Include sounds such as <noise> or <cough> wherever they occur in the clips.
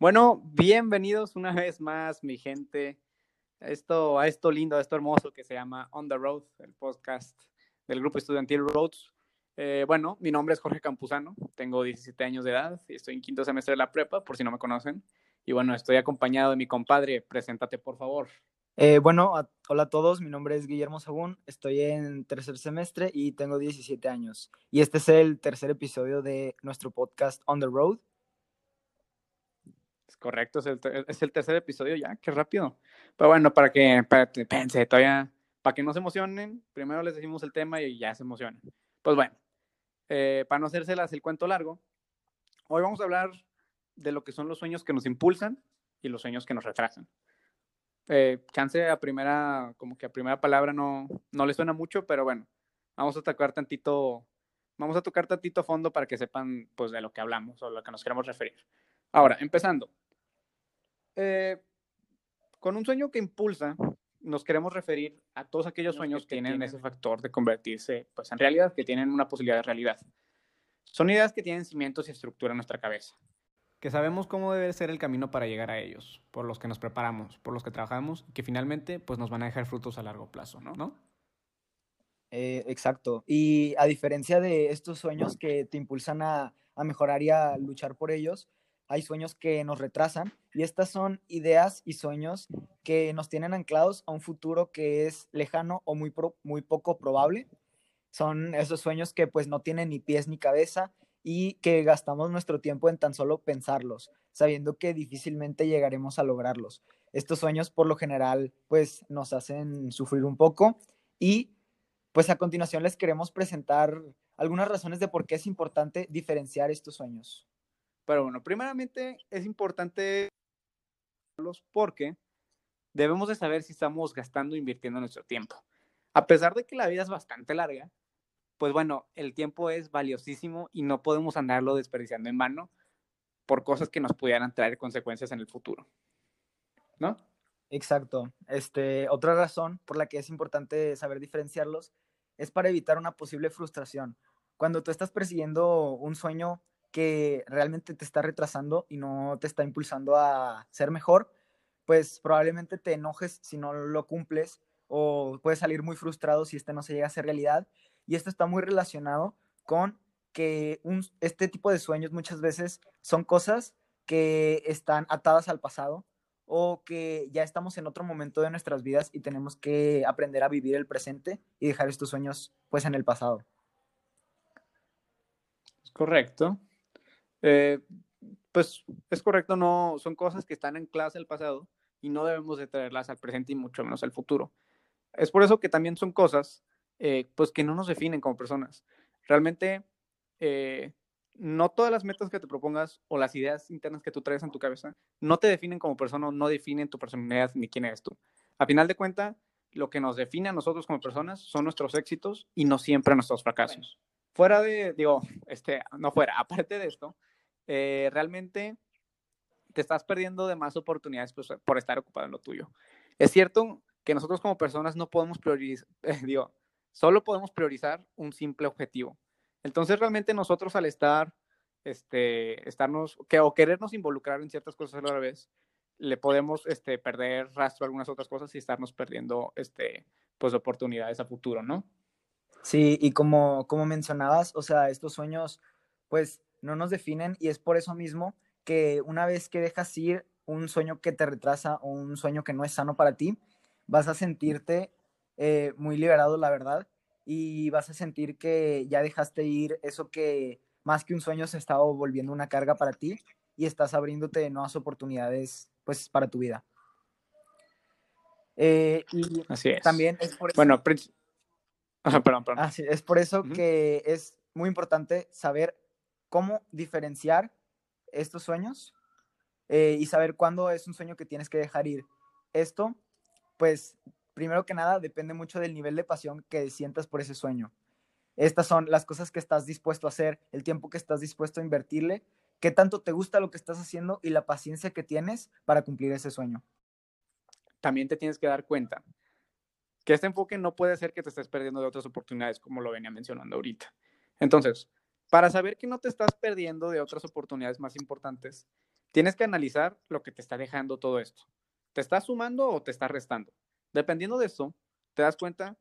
Bueno, bienvenidos una vez más, mi gente, a esto, a esto lindo, a esto hermoso que se llama On the Road, el podcast del grupo estudiantil Roads. Eh, bueno, mi nombre es Jorge Campuzano, tengo 17 años de edad y estoy en quinto semestre de la prepa, por si no me conocen. Y bueno, estoy acompañado de mi compadre. Preséntate, por favor. Eh, bueno, hola a todos, mi nombre es Guillermo Sagún, estoy en tercer semestre y tengo 17 años. Y este es el tercer episodio de nuestro podcast On the Road. Es correcto, es el, tercer episodio ya, qué rápido. Pero bueno, para que, para pense, todavía, para que no se emocionen, primero les decimos el tema y ya se emocionan. Pues bueno, eh, para no hacérselas el cuento largo, hoy vamos a hablar de lo que son los sueños que nos impulsan y los sueños que nos retrasan. Eh, chance a primera, como que a primera palabra no, no le suena mucho, pero bueno, vamos a tocar tantito, vamos a tocar tantito fondo para que sepan pues de lo que hablamos o lo que nos queremos referir. Ahora, empezando. Eh, con un sueño que impulsa, nos queremos referir a todos aquellos sueños que tienen ese factor de convertirse pues, en realidad, que tienen una posibilidad de realidad. Son ideas que tienen cimientos y estructura en nuestra cabeza, que sabemos cómo debe ser el camino para llegar a ellos, por los que nos preparamos, por los que trabajamos y que finalmente pues, nos van a dejar frutos a largo plazo, ¿no? Eh, exacto. Y a diferencia de estos sueños que te impulsan a, a mejorar y a luchar por ellos, hay sueños que nos retrasan y estas son ideas y sueños que nos tienen anclados a un futuro que es lejano o muy, muy poco probable. Son esos sueños que pues no tienen ni pies ni cabeza y que gastamos nuestro tiempo en tan solo pensarlos, sabiendo que difícilmente llegaremos a lograrlos. Estos sueños por lo general pues nos hacen sufrir un poco y pues a continuación les queremos presentar algunas razones de por qué es importante diferenciar estos sueños. Pero bueno, primeramente es importante porque debemos de saber si estamos gastando o invirtiendo nuestro tiempo. A pesar de que la vida es bastante larga, pues bueno, el tiempo es valiosísimo y no podemos andarlo desperdiciando en vano por cosas que nos pudieran traer consecuencias en el futuro. ¿No? Exacto. Este, otra razón por la que es importante saber diferenciarlos es para evitar una posible frustración. Cuando tú estás persiguiendo un sueño que realmente te está retrasando y no te está impulsando a ser mejor, pues probablemente te enojes si no lo cumples o puedes salir muy frustrado si este no se llega a ser realidad. Y esto está muy relacionado con que este tipo de sueños muchas veces son cosas que están atadas al pasado o que ya estamos en otro momento de nuestras vidas y tenemos que aprender a vivir el presente y dejar estos sueños pues en el pasado. Correcto. Eh, pues es correcto, no son cosas que están en clase del pasado y no debemos de traerlas al presente y mucho menos al futuro. Es por eso que también son cosas eh, pues que no nos definen como personas. Realmente eh, no todas las metas que te propongas o las ideas internas que tú traes en tu cabeza no te definen como persona, no definen tu personalidad ni quién eres tú. A final de cuentas, lo que nos define a nosotros como personas son nuestros éxitos y no siempre nuestros fracasos. Fuera de, digo, este, no fuera, <laughs> aparte de esto, eh, realmente te estás perdiendo de más oportunidades pues, por estar ocupado en lo tuyo. Es cierto que nosotros como personas no podemos priorizar, <laughs> digo, solo podemos priorizar un simple objetivo. Entonces realmente nosotros al estar, este, estarnos, que, o querernos involucrar en ciertas cosas a la vez, le podemos este, perder rastro a algunas otras cosas y estarnos perdiendo este, pues, oportunidades a futuro, ¿no? Sí, y como, como mencionabas, o sea, estos sueños, pues no nos definen y es por eso mismo que una vez que dejas ir un sueño que te retrasa o un sueño que no es sano para ti, vas a sentirte eh, muy liberado, la verdad, y vas a sentir que ya dejaste ir eso que más que un sueño se estaba volviendo una carga para ti y estás abriéndote nuevas oportunidades pues para tu vida. Eh, y Así es. También es por eso, bueno, perdón, perdón. es por eso que es muy importante saber cómo diferenciar estos sueños eh, y saber cuándo es un sueño que tienes que dejar ir. Esto, pues, primero que nada, depende mucho del nivel de pasión que sientas por ese sueño. Estas son las cosas que estás dispuesto a hacer, el tiempo que estás dispuesto a invertirle, qué tanto te gusta lo que estás haciendo y la paciencia que tienes para cumplir ese sueño. También te tienes que dar cuenta que este enfoque no puede ser que te estés perdiendo de otras oportunidades, como lo venía mencionando ahorita. Entonces, para saber que no te estás perdiendo de otras oportunidades más importantes, tienes que analizar lo que te está dejando todo esto. ¿Te está sumando o te está restando? Dependiendo de eso, te das cuenta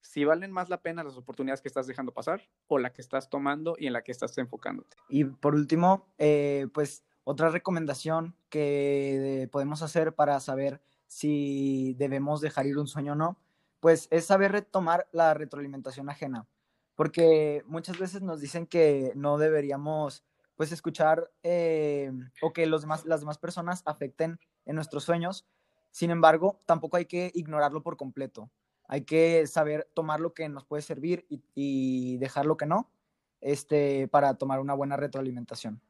si valen más la pena las oportunidades que estás dejando pasar o la que estás tomando y en la que estás enfocándote. Y por último, eh, pues otra recomendación que podemos hacer para saber si debemos dejar ir un sueño o no, pues es saber retomar la retroalimentación ajena, porque muchas veces nos dicen que no deberíamos pues escuchar eh, o que los demás, las demás personas afecten en nuestros sueños, sin embargo, tampoco hay que ignorarlo por completo, hay que saber tomar lo que nos puede servir y, y dejar lo que no, este, para tomar una buena retroalimentación.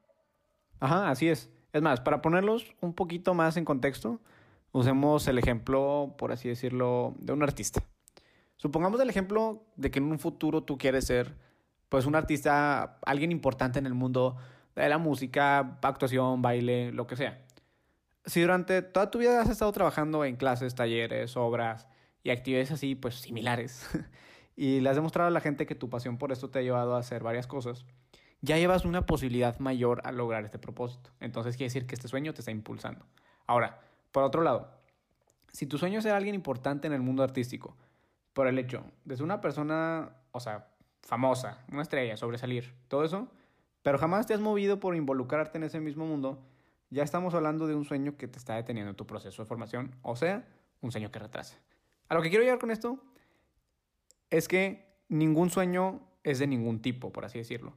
Ajá, así es. Es más, para ponerlos un poquito más en contexto, usemos el ejemplo, por así decirlo, de un artista. Supongamos el ejemplo de que en un futuro tú quieres ser, pues, un artista, alguien importante en el mundo de la música, actuación, baile, lo que sea. Si durante toda tu vida has estado trabajando en clases, talleres, obras y actividades así, pues, similares, <laughs> y le has demostrado a la gente que tu pasión por esto te ha llevado a hacer varias cosas, ya llevas una posibilidad mayor a lograr este propósito. Entonces quiere decir que este sueño te está impulsando. Ahora, por otro lado, si tu sueño es ser alguien importante en el mundo artístico, por el hecho de ser una persona, o sea, famosa, una estrella, sobresalir, todo eso, pero jamás te has movido por involucrarte en ese mismo mundo, ya estamos hablando de un sueño que te está deteniendo en tu proceso de formación, o sea, un sueño que retrasa. A lo que quiero llegar con esto es que ningún sueño es de ningún tipo, por así decirlo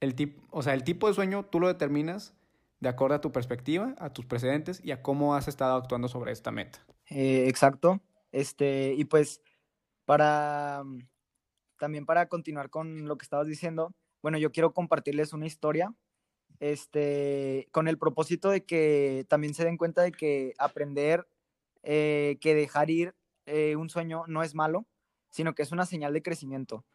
el o sea, el tipo de sueño tú lo determinas de acuerdo a tu perspectiva, a tus precedentes y a cómo has estado actuando sobre esta meta. Eh, exacto. Este, y pues para también para continuar con lo que estabas diciendo, bueno, yo quiero compartirles una historia este, con el propósito de que también se den cuenta de que aprender eh, que dejar ir eh, un sueño no es malo, sino que es una señal de crecimiento.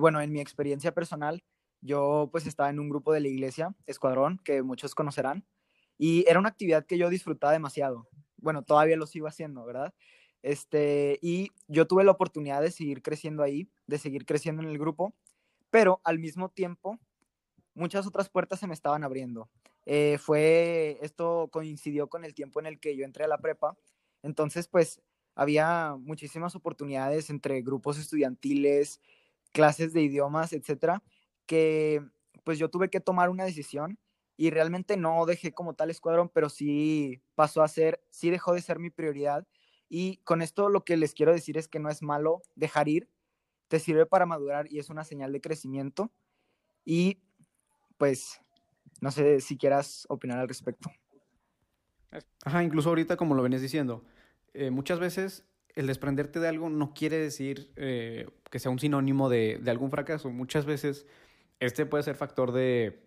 bueno, en mi experiencia personal, yo pues estaba en un grupo de la iglesia, Escuadrón, que muchos conocerán, y era una actividad que yo disfrutaba demasiado. Bueno, todavía lo sigo haciendo, ¿verdad? Este, y yo tuve la oportunidad de seguir creciendo ahí, de seguir creciendo en el grupo, pero al mismo tiempo muchas otras puertas se me estaban abriendo. Eh, fue, esto coincidió con el tiempo en el que yo entré a la prepa, entonces pues había muchísimas oportunidades entre grupos estudiantiles, clases de idiomas, etcétera, que pues yo tuve que tomar una decisión y realmente no dejé como tal escuadrón, pero sí pasó a ser, sí dejó de ser mi prioridad. Y con esto lo que les quiero decir es que no es malo dejar ir, te sirve para madurar y es una señal de crecimiento. Y pues no sé si quieras opinar al respecto. Ajá, incluso ahorita como lo venías diciendo, eh, muchas veces el desprenderte de algo no quiere decir eh, que sea un sinónimo de, de algún fracaso. Muchas veces este puede ser factor de,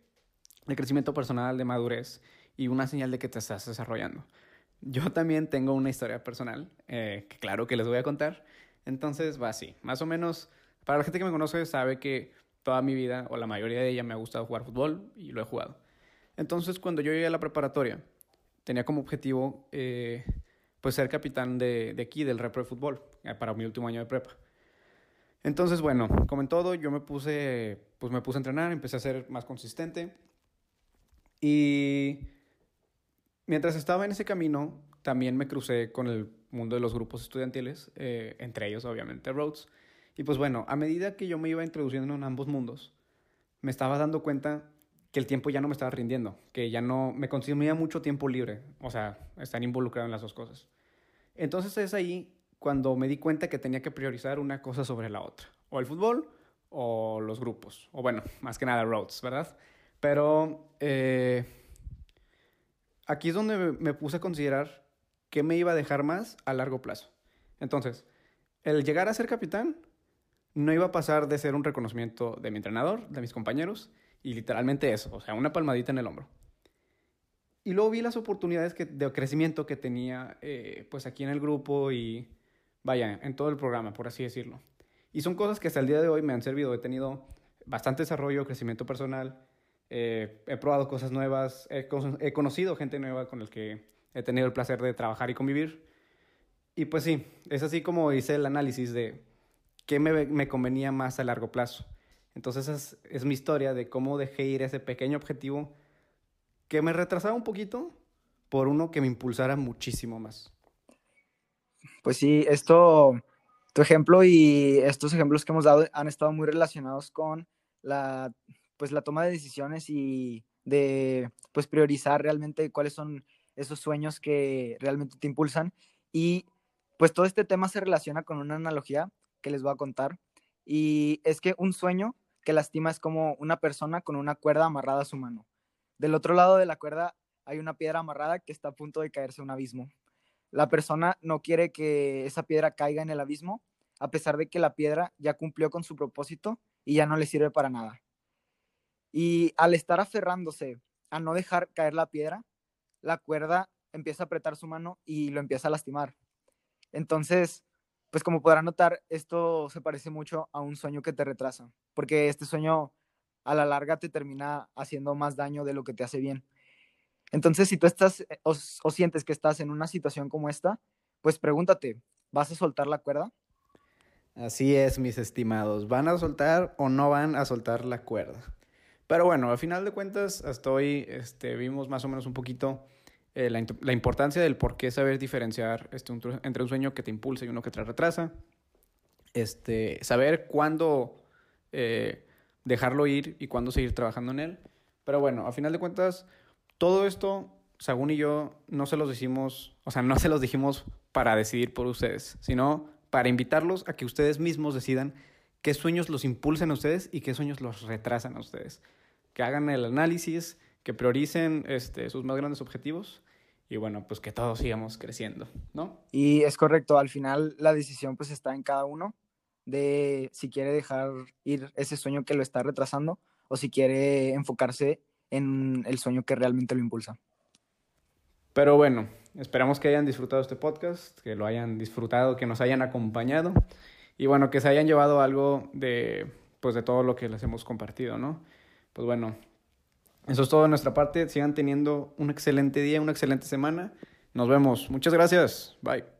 crecimiento personal, de madurez y una señal de que te estás desarrollando. Yo también tengo una historia personal, eh, que claro que les voy a contar. Entonces va así, más o menos, para la gente que me conoce sabe que toda mi vida, o la mayoría de ella, me ha gustado jugar fútbol y lo he jugado. Entonces cuando yo llegué a la preparatoria, tenía como objetivo eh, pues ser capitán de, de, aquí, del repro de fútbol, eh, para mi último año de prepa. Entonces, bueno, como en todo, yo me puse, pues me puse a entrenar, empecé a ser más consistente. Y mientras estaba en ese camino, también me crucé con el mundo de los grupos estudiantiles, eh, entre ellos obviamente Rhodes. Y pues bueno, a medida que yo me iba introduciendo en ambos mundos, me estaba dando cuenta que el tiempo ya no me estaba rindiendo, que ya no me consumía mucho tiempo libre, o sea, estar involucrado en las dos cosas. Entonces es ahí cuando me di cuenta que tenía que priorizar una cosa sobre la otra, o el fútbol o los grupos, o bueno, más que nada roads, ¿verdad? Pero eh, aquí es donde me puse a considerar qué me iba a dejar más a largo plazo. Entonces, el llegar a ser capitán no iba a pasar de ser un reconocimiento de mi entrenador, de mis compañeros, y literalmente eso, o sea, una palmadita en el hombro. Y luego vi las oportunidades que, de crecimiento que tenía eh, pues aquí en el grupo y vaya, en todo el programa, por así decirlo. Y son cosas que hasta el día de hoy me han servido. He tenido bastante desarrollo, crecimiento personal, eh, he probado cosas nuevas, he, conocido gente nueva con el que he tenido el placer de trabajar y convivir. Y pues sí, es así como hice el análisis de qué me, me convenía más a largo plazo. Entonces es, es mi historia de cómo dejé ir ese pequeño objetivo que me retrasaba un poquito por uno que me impulsara muchísimo más. Pues sí, esto, tu ejemplo y estos ejemplos que hemos dado han estado muy relacionados con la, pues, la toma de decisiones y de pues, priorizar realmente cuáles son esos sueños que realmente te impulsan. Y pues todo este tema se relaciona con una analogía que les voy a contar. Y es que un sueño que lastima es como una persona con una cuerda amarrada a su mano. Del otro lado de la cuerda hay una piedra amarrada que está a punto de caerse a un abismo. La persona no quiere que esa piedra caiga en el abismo, a pesar de que la piedra ya cumplió con su propósito y ya no le sirve para nada. Y al estar aferrándose a no dejar caer la piedra, la cuerda empieza a apretar su mano y lo empieza a lastimar. Entonces, pues como podrán notar, esto se parece mucho a un sueño que te retrasa, porque este sueño a la larga te termina haciendo más daño de lo que te hace bien. Entonces, si tú estás eh, o, sientes que estás en una situación como esta, pues pregúntate, ¿vas a soltar la cuerda? Así es, mis estimados. ¿Van a soltar o no van a soltar la cuerda? Pero bueno, al final de cuentas, hasta hoy este, vimos más o menos un poquito eh, la, importancia del por qué saber diferenciar este, entre un sueño que te impulsa y uno que te retrasa. Este, saber cuándo eh, dejarlo ir y cuándo seguir trabajando en él. Pero bueno, a final de cuentas, todo esto, Sagún y yo, no se los decimos, o sea, no se los dijimos para decidir por ustedes, sino para invitarlos a que ustedes mismos decidan qué sueños los impulsan a ustedes y qué sueños los retrasan a ustedes. Que hagan el análisis, que prioricen este, sus más grandes objetivos y bueno, pues que todos sigamos creciendo, ¿no? Y es correcto, al final la decisión pues está en cada uno de si quiere dejar ir ese sueño que lo está retrasando o si quiere enfocarse en el sueño que realmente lo impulsa. Pero bueno, esperamos que hayan disfrutado este podcast, que lo hayan disfrutado, que nos hayan acompañado y bueno, que se hayan llevado algo de pues de todo lo que les hemos compartido, ¿no? Pues bueno, eso es todo de nuestra parte. Sigan teniendo un excelente día, una excelente semana. Nos vemos. Muchas gracias. Bye.